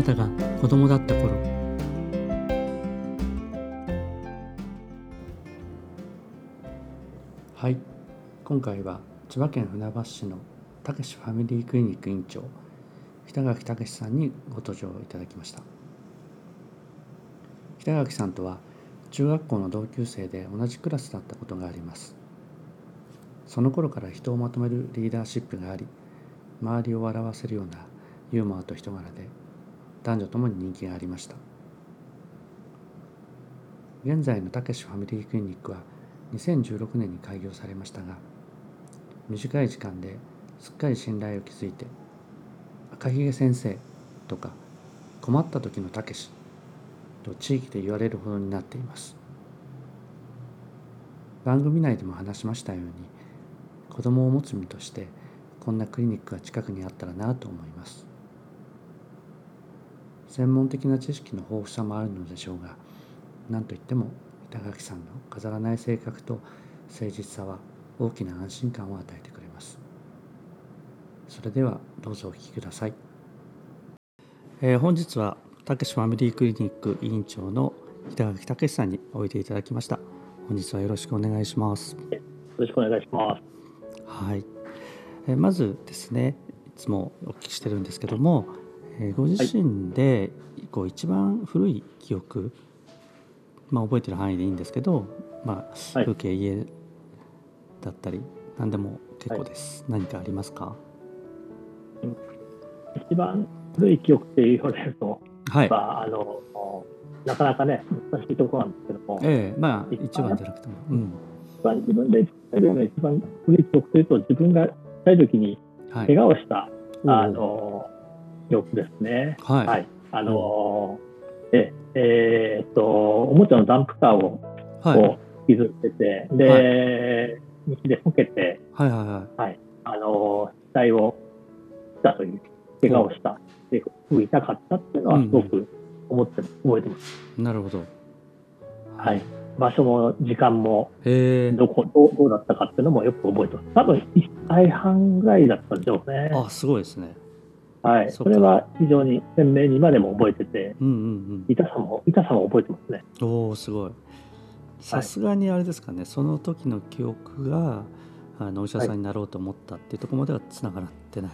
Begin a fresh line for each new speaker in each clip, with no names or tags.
なたが子供だった頃。はい。今回は千葉県船橋市のたけしファミリークリニック院長北垣武さんにご登場いただきました。北垣さんとは中学校の同級生で同じクラスだったことがあります。その頃から人をまとめるリーダーシップがあり周りを笑わせるようなユーモアと人柄で男女ともに人気がありました。現在のたけしファミリークリニックは2016年に開業されましたが短い時間ですっかり信頼を築いて赤ひげ先生とか困った時のたけしと地域で言われるほどになっています。番組内でも話しましたように子供を持つ身としてこんなクリニックが近くにあったらなと思います。専門的な知識の豊富さもあるのでしょうが何といっても板垣さんの飾らない性格と誠実さは大きな安心感を与えてくれます。それではどうぞお聞きください、えー、本日はたけしファミリークリニック委員長の板垣武さんにおいでいただきました。本日はよろしくお願いします。よ
ろしくお願いします。
はい、えー、まずですねいつもお聞きしてるんですけどもえご自身でこう一番古い記憶、まあ、覚えてる範囲でいいんですけど、まあ、風景家だったり何でも結構です、はい、何かありますか？
一番古い記憶って言われると、はい。まあ、あのなかなかね難しいところなんですけども、
ええまあ一番じゃなくても、うん、
一番自分で一番古い記憶というと自分が小さい時に怪我をした、はい、あの記憶ですね。はい。はい、あのー、え、えー、っと、おもちゃのダンプカーを、はい、こう、傷ってて、で、はい、道でこけて、はいはいはい。はい。あのー、死体をしたという、怪我をした、で、痛かったっていうのは、すごく思って、うん、覚えてます。
なるほど。
はい。場所も時間もどこどうどうだったかっていうのもよく覚えてます。多分1歳半ぐらいだったんでしょうね。
あすごいですね。
はい、それは非常に鮮明に今でも覚えてて、うんうんうん、痛さも痛さも覚えてますね。
おおすごい。さすがにあれですかね、はい、その時の記憶があのお医者さんになろうと思ったっていうところまではつながってない。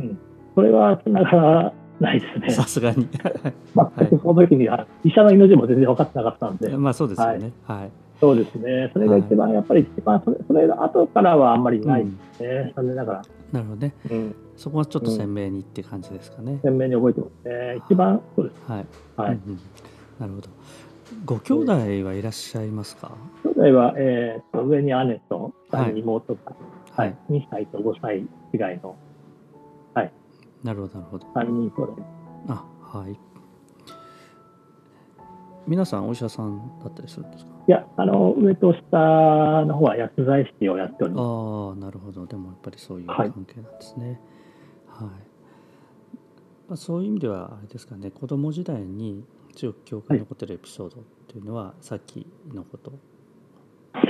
うん、それはつながらないですね。
さすがに。
まあ、その時には医者の命も全然分かってなかったんで。
まあそうですよね。はい。はい、
そうですね。それが一番、やっぱり一番それそれが後からはあんまりないですね。残念ながら。
なるほどね。うんそこはちょっと鮮明にって感じですかね。
鮮明に覚えてますね。一番そうです。
はい。はい。うんうん、なるほど。ご兄弟はいらっしゃいますか？
兄弟は、えー、と上に姉と下に妹が、はい、はい、2歳と5歳違いの、はい。
なるほどなるほど。
3人兄弟。
あはい。皆さんお医者さんだったりするんですか？
いや、あの上と下の方は薬剤師をやっております。
ああ、なるほど。でもやっぱりそういう関係なんですね。はいはいまあ、そういう意味ではあれですかね子供時代に強く記憶に残ってるエピソードっていうのは、さっきのこと。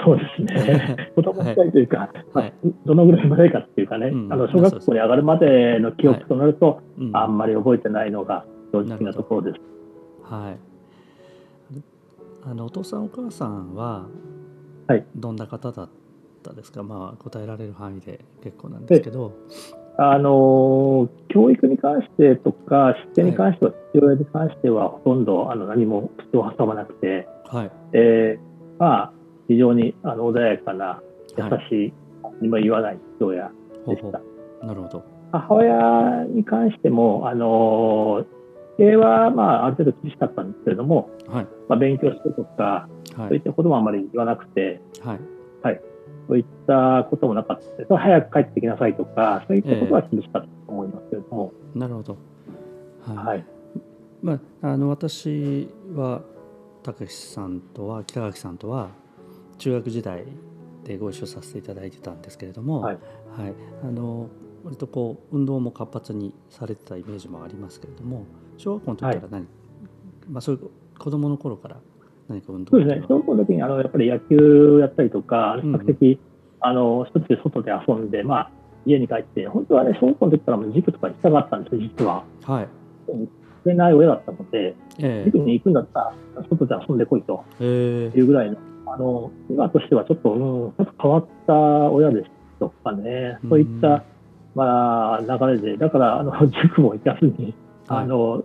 そうですね。子供時代というか、はい、どのぐらいまでかっていうかね、うん、あの小学校に上がるまでの記憶となると、あんまり覚えてないのが正直なところです。
はい。あのお父さんお母さんはどんな方だったですか、まあ答えられる範囲で結構なんですけど。
あの教育に関してとか、出典に関しては、父親に関しては、ほとんどあの何も口を挟まなくて、はい。えーまあ、非常にあの穏やかな、優しい、はい、にも言わない父親でした。
なるほど。
母親に関しても、あの経営は、まあ、ある程度厳しかったんですけれども、はい。まあ、勉強してとか、はい、そういったこともあまり言わなくて、はい。はい、そういったこともなかったです。早く帰ってきなさいとか、そういったことは厳しかったと思いますけれども。
えー、なるほど。はい。はい、まあ、あの私は、たけしさんとは、北垣さんとは、中学時代でご一緒させていただいてたんですけれども、はい、はい、あの割とこう運動も活発にされてたイメージもありますけれども小学校の時から何、はい、まあ、そういう子供の頃から何か運動
そうですね、小学校の時にあのやっぱり野球やったりとか、比較的、うん、あの一つで外で遊んで、まあ、家に帰って、本当はね、小学校の時からも塾とか行きたかったんですよ、実は。はい、れない親だったので、えー、塾に行くんだったら、外で遊んでこいというぐらいの、あの今としてはちょっと、うん、ちょっと変わった親でしたかね、そういった、まあ、流れで、だからあの塾も行かずに、あの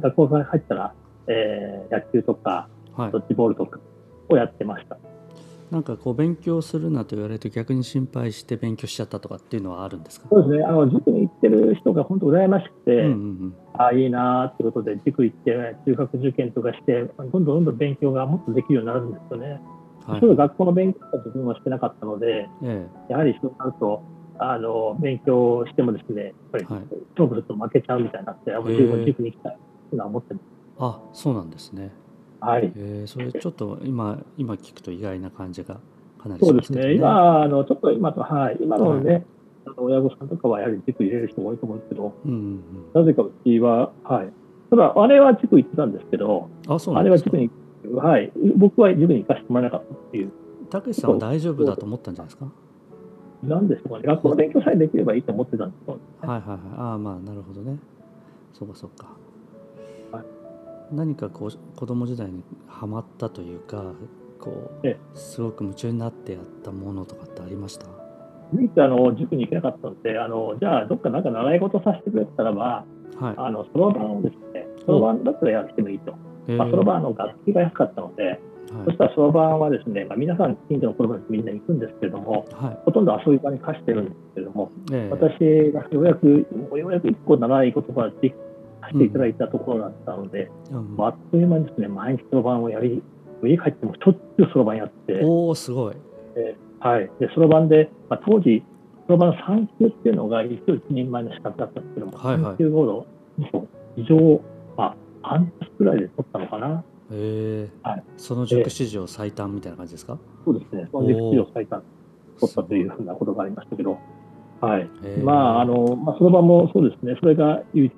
学校から入ったら、えー、野球とか、ドッジボールとかをやってました。
なんかこう勉強するなと言われると逆に心配して勉強しちゃったとかっていうのはあるんですか？
そうですねあの塾に行ってる人が本当羨ましくて、うんうんうん、ああいいなってことで塾行って、中学受験とかしてどんどんどんどん勉強がもっとできるようになるんですよね。はい、ちょ学校の勉強は自分はしてなかったので、ええ、やはりそうなるとあの勉強してもですねやっぱり勝負すると負けちゃうみたいになって、はい、塾に行きたいというのは思ってます。
あそうなんですね。
はい。
えー、それちょっと今今聞くと意外な感じがかな
りしますね。そうですね。今あのちょっと今とはい今のね、はい、あの親御さんとかはやはり塾入れる人も多いと思うんですけど、うんうんうん、なぜかうちははい。ただ姉は塾行ってたんですけど、
あそうな
んですか。姉は塾にはい僕は塾に行かせてもらえなかったっていう。
たけしさんは大丈夫だと思ったんじゃないですか？
なんでしょうかね。学校の勉強さえできればいいと思ってたんですよ、ね、
はいはいはい。ああまあなるほどね。そうかそうか。何かこう子供時代にはまったというかこうすごく夢中になってやったものとかってありました？
唯一あの塾に行けなかったのであのじゃあどっかなんか習い事させてくれたらばはい、あのそろばんをですねそろばんだったらやってもいいと。そろばんの楽器が安かったので、はい、そしたらそろばんはですね、まあ、皆さん近所の子供たちみんな行くんですけれども、はい、ほとんど遊び場に貸してるんですけれども、えー、私がようやくようやく1個習い事ができしていただいたところだったので、うん、あっという間にですね毎日そろばんをやり家帰ってもしょっちゅうそろばんやって。
おおすごい、
えー、はい。でそろばんで、まあ、当時そろばん3級っていうのが一応一人前の資格だったんですけども、はいはい、3級ほど非常、まあ、半年くらいで取ったのかな。
へえ、はい、その塾史上最短みたいな感じですか、
そうですね。その塾史上最短取ったというふうなことがありましたけどはい、まああのまあ、そろばんもそうですね、それが唯一、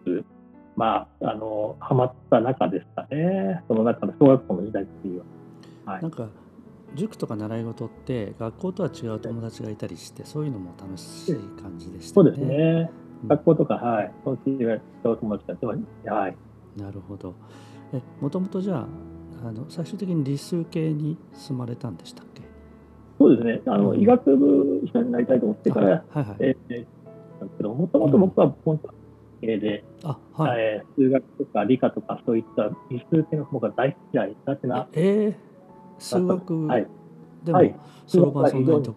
まあ、あの、ハマった中ですかね。その中の小学校の時代っていう
はい、なんか、塾とか習い事って学校とは違う友達がいたりして、そういうのも楽しい感じでした
ね。そうですね。学校とか、はい。そういう友達がいてはい。
なるほど。え、もともとじゃあ、あの最終的に理数系に進まれたんでしたっけ？
そうですね。あの、うん、医学部医者になりたいと思ってから、はいはいえー、けど、もともと僕は本当系で、あはい。えー、数学とか理科とかそういった理数系の方が大嫌いだってな。
えー、数学、はい、でも、はい、そろばんそんなにと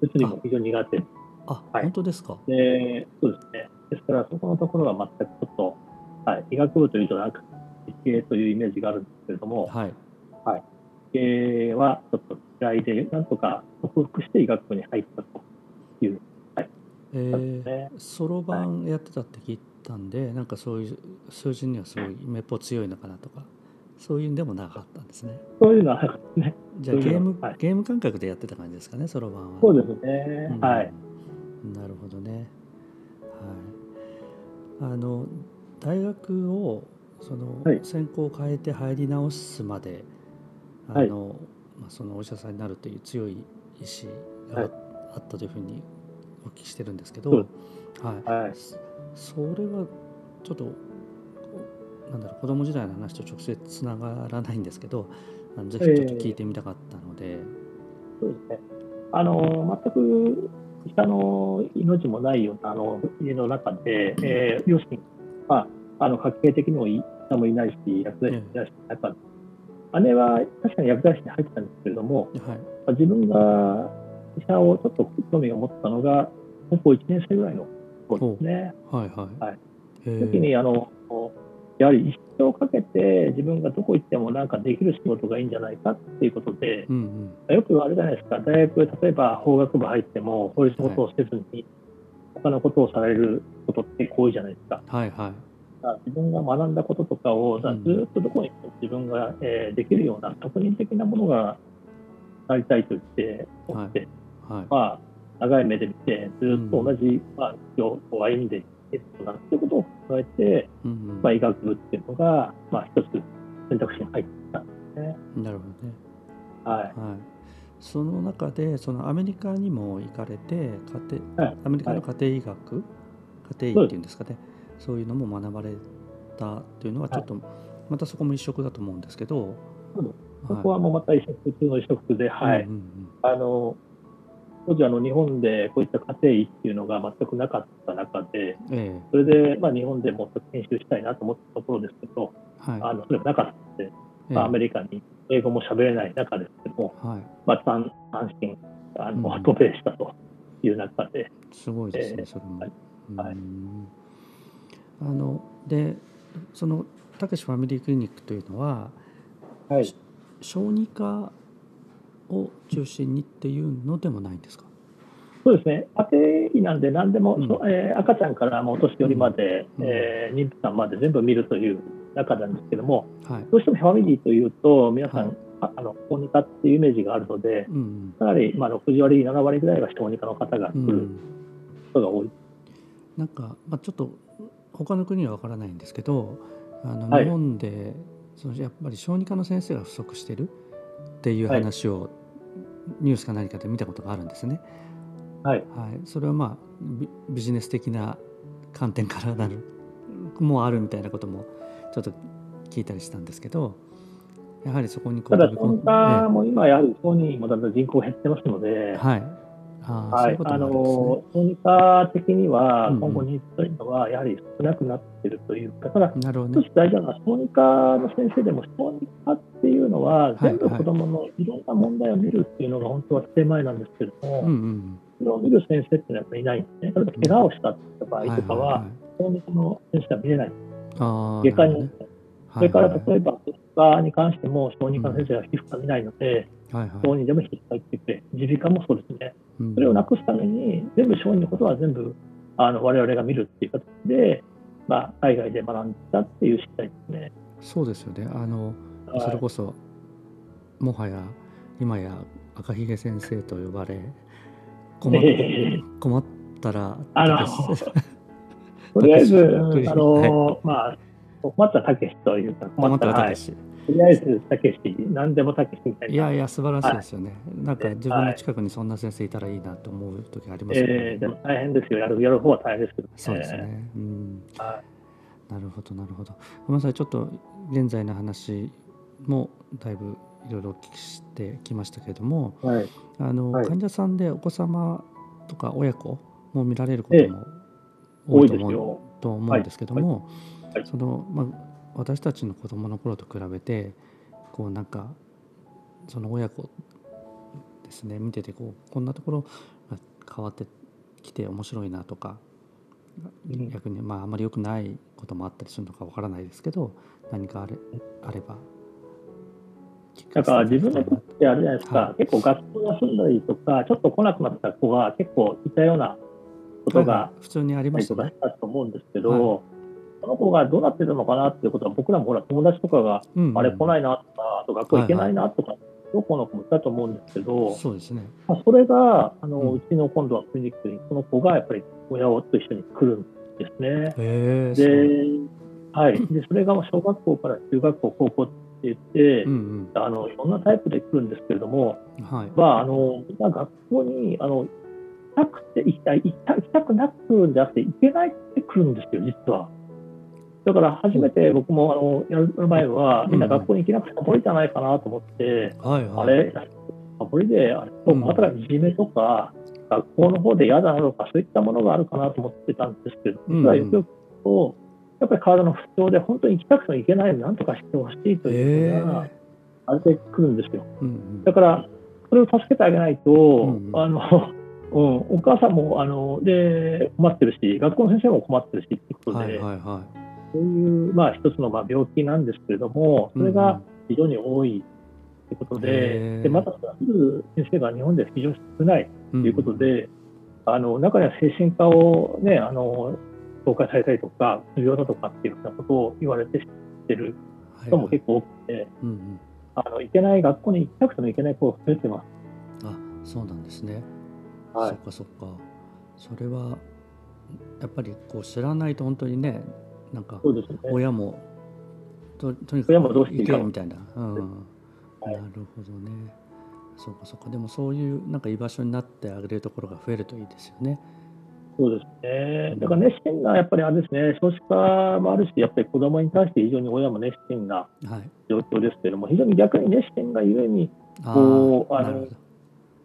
物理も非常に苦手。
あ、はい、本当ですか？
でそうですね。ですから、そこのところは全くちょっと、はい、医学部というとなんか理系というイメージがあるんですけれども、はい。はい、理系はちょっと嫌いで、なんとか克服して医学部に入ったという
えそろばんやってたって聞いたんで、はい、なんかそういう数字にはすごいめっぽ強いのかなとかそういうんでもなかったんですね。
そういうのはね。
じゃあゲーム、はい、ゲーム感覚でやってた感じですかねそろばんは。
そうですね、うん、はい。
なるほどね。はい。あの大学をその専攻を変えて入り直すまで、あの、まあ、そのお医者さんになるという強い意志があったというふうにお聞きしてるんですけど、はい、はい、それはちょっとなんだろう子供時代の話と直接つながらないんですけどあのぜひちょっと聞いてみたかったので、えー、
そうですね。あの全く下の命もないようなあの家の中で、えー、両親、まあ、あの家計的にも下もいないし薬剤師もいないし、やっぱ姉は確かに薬剤師に入ってたんですけれども、はい、自分が医者をちょっと興味を持ったのが、高校1年生ぐらいの頃ですね。はいはい。はい、時にあのやはり一生かけて自分がどこ行ってもなんかできる仕事がいいんじゃないかっていうことで、うんうん、よくあるじゃないですか。大学例えば法学部入ってもそういう仕事をせずに、はい、他のことをされることって多いじゃないですか。はいはい。自分が学んだこととかをずっとどこに自分が、えー、できるような特任的なものがなりたいと言って思って、はい、まあ、長い目で見て、ずっと同じ、まあ、道を歩んでいけるとなっていうことを考えて、うんうん、まあ、医学部っていうのが、まあ、一つ選択肢に入ってたんですね。
なるほどね。はい。はい、その中で、そのアメリカにも行かれて、家庭、はい、アメリカの家庭医学、はい、家庭医っていうんですかね、そういうのも学ばれ方っていうのはちょっと、またそこも一色だと思うんですけど、
そこはもうまた一色中の一色で、はい、あの当時あの日本でこういった家庭医っていうのが全くなかった中で、ええ、それでまあ日本でもっと研修したいなと思ったところですけど、はい、あのそれがなかったので、え、まあ、アメリカに英語も喋れない中ですけども、はい。まあ、単単身あの、うん、渡米したという中で。
すごいですね、それも。はい、あのでそのたけしファミリークリニックというのは、はい、小児科を中心にっていうのでもないんですか？
そうですね、家庭医なんで、何でも、うん、えー、赤ちゃんからもお年寄りまで、うん、えー、妊婦さんまで全部見るという中なんですけども、はい、どうしてもファミリーというと、皆さん、はい、あの小児科っていうイメージがあるので、うん、かなり、まあ、60割、7割ぐらいが小児科の方が来る人が多い。うん、
なんか、まあ、ちょっと他の国は分からないんですけど、あの日本で、はい、そのやっぱり小児科の先生が不足してるっていう話をニュースか何かで見たことがあるんですね。はい、はい、それはまあビジネス的な観点からなるもあるみたいなこともちょっと聞いたりしたんですけどやはりそこに
こうただ小児科も今やはり小児もだんだん人口減ってますので、はい、はい、あの小児科的には今後ニーズというのはやはり少なくなっているというか、ただ、なるほど、ね、大事なのは小児科の先生でも小児科っていうのは全部子どものいろんな問題を見るっていうのが本当は手前なんですけれども、それを見る先生っていうのはやっぱりいないんですね。例えば怪我をしたって場合とかは、小児科の先生は見れない。外科に、それから例えば、皮膚科に関しても小児科の先生は皮膚科見ないので、小児でも皮膚科行ってくれ、耳鼻科もそうですね。それをなくすために、全部小児のことは全部あの我々が見るっていう形で、まあ、海外で学んだっていう次第ですね。
そうですよね。あの、はい、それこそもはや今や赤ひげ先生と呼ばれ困っえー、困ったらあの
とりあえず、あの、はい、まあ困ったたけしというか
困ったたけし、はい
とりあえず、たけし、何でもたけしみたいな。
いやいや、素晴らしいですよね。はい、なんか自分の近くにそんな先生いたらいいなと思う時あります
よね。えー、でも大変ですよ。やるやる方は大変ですけど、ね、
そうですね。うん。はい、なるほど、なるほど。ごめんなさい、ちょっと現在の話もだいぶいろいろお聞きしてきましたけれども、はい、あの、はい、患者さんでお子様とか親子も見られることも多いと思う,、と思うんですけども、そのまあ私たちの子供の頃と比べてこうなんかその親子ですね見ててこうこんなところが変わってきて面白いなとか逆にまああまり良くないこともあったりするのかわからないですけど何かあれあれば
だから自分の子ってあれじゃないですか、はい、結構学校休んだりとかちょっと来なくなった子が結構いたようなことが、
普通にあります
ね。と思うんですけど、はいその子がどうなってるのかなっていうことは、僕らもほら友達とかが、うんうん、あれ来ないなとか、あと学校行けないなとか、どこの子もいたと思うんですけど、
そうですね。
まあ、それが、あの、うん、うちの今度はクリニックに、その子がやっぱり親と一緒に来るんですね。で、はい。で、それが小学校から中学校、高校って言って、うんうん、あの、いろんなタイプで来るんですけれども、はい。まあ、あの、みんな学校に、あの、行きたくて行きたい、行きたくなくんじゃなくて、行けないって来るんですよ、実は。だから初めて僕もあのやる前は、みんな学校に行けなくてサボりじゃないかなと思って、はいはい、あれ、サボりで、あれまたいじめとか、学校の方で嫌だなとか、そういったものがあるかなと思ってたんですけど、実はよくよくと、やっぱり体の不調で本当に行きたくても行けないのになんとかしてほしいというのが、あれで来るんですよ。だから、それを助けてあげないと、あの、うん、お母さんもあので困ってるし、学校の先生も困ってるしってことで、はいはいはいそういう、まあ、一つのまあ病気なんですけれども、それが非常に多いということで、うん、でまた、先生が日本で非常に少ないということで、うん、あの中には精神科を、ね、あの紹介されたりとか、う病だとかっていうふうなことを言われて知ってる人も結構多くて、はいはいうんうん、あの行けない学校に行きたくても行けない子が増えてます。
あそうなんですね。はい、そっかそっか。それはやっぱりこう知らないと本当にねなんか親もととにかく行けよみたいな、うん、なるほどね。そうかそうか。でもそういうなんか居場所になってあげるところが増えるといいですよね。
そうですね。だから熱心な、やっぱりあれですね、少子化もあるし、やっぱり子どもに対して非常に親も熱心な状況ですけれども、はい、非常に逆に熱心がゆえに、こう、あの、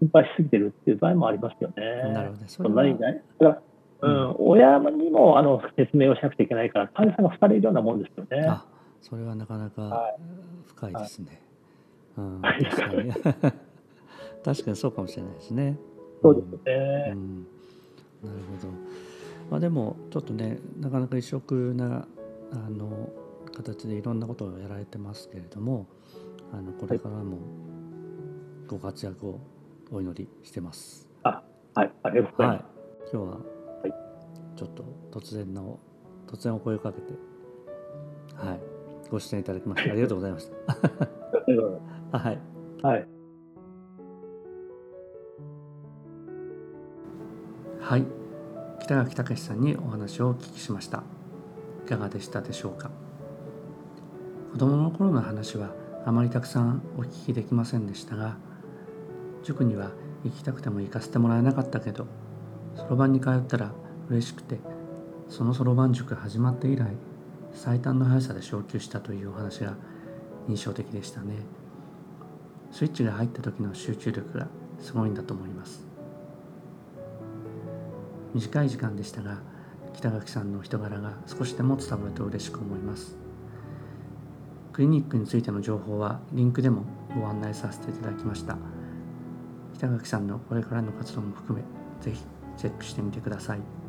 心配しすぎてるっていう場合もありますよね。
なるほど。
そんなにね。だから、うん、うん、親にもあの説明をしなくちゃいけないから、患者さんが疲れるようなもんですよね。あ
それはなかなか深いですね。
はい、
うん、確かに。確かにそうかもしれないですね。
そうですね。うん
なるほど、まあ、でもちょっとねなかなか異色なあの形でいろんなことをやられてますけれどもあのこれからもご活躍をお祈りしてます。
あはいありがとうございます。はい、
今日はちょっと突然の突然お声をかけて。はい。ご出演いただきましてありがとうございました。はい。
はい。
はい。北垣武さんにお話をお聞きしました。いかがでしたでしょうか？子供の頃の話はあまりたくさんお聞きできませんでしたが塾には行きたくても行かせてもらえなかったけどそろばんに通ったら嬉しくてそのそろばん塾始まって以来最短の速さで昇級したというお話が印象的でしたね。スイッチが入った時の集中力がすごいんだと思います。短い時間でしたが北垣さんの人柄が少しでも伝わると嬉しく思います。クリニックについての情報はリンクでもご案内させていただきました。北垣さんのこれからの活動も含めぜひチェックしてみてください。